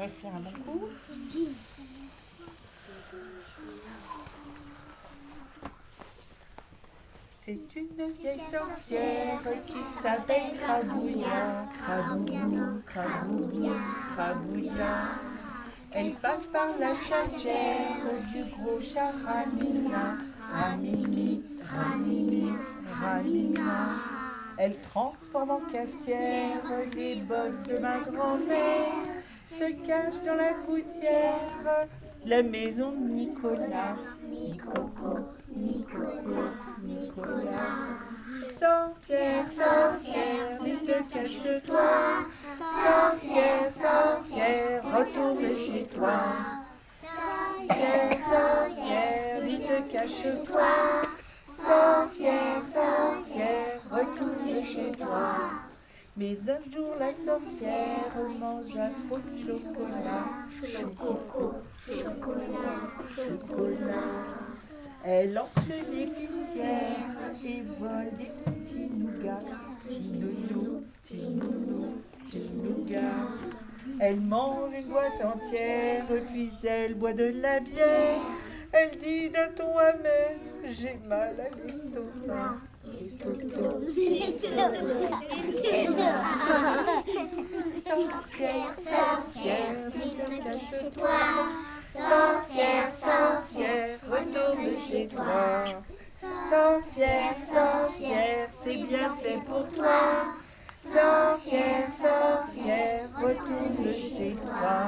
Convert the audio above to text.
Respire un bon coup. C'est une vieille sorcière qui s'appelle Crabouilla, Crabouillou, Crabouilla, Crabouilla. Elle passe par la chatière du gros chat Ramina, Ramimi, Ramimi, Ramina. Elle transforme en cafetière les bottes de ma grand-mère, se cache dans la gouttière la maison de Nicolas. Nicoco, Nicoco, Nicolas. Sorcière, sorcière, vite cache-toi. Sorcière, sorcière, retourne chez toi. Sorcière, sorcière, vite cache-toi. Sorcière, sorcière, retourne chez toi. Mais un jour la sorcière mange un pot de chocolat. Chococo, chocolat, chocolat. Elle entre l'épicière et vole des petits nougats. Petits nounous, petits. Elle mange une boîte entière, puis elle boit de la bière. Elle dit d'un ton amer, j'ai mal à l'estomac. Sorcière, sorcière, vite cache-toi. Sorcière, sorcière, retourne chez toi. Sorcière, sorcière, c'est bien fait pour toi. Sorcière, sorcière, retourne chez toi.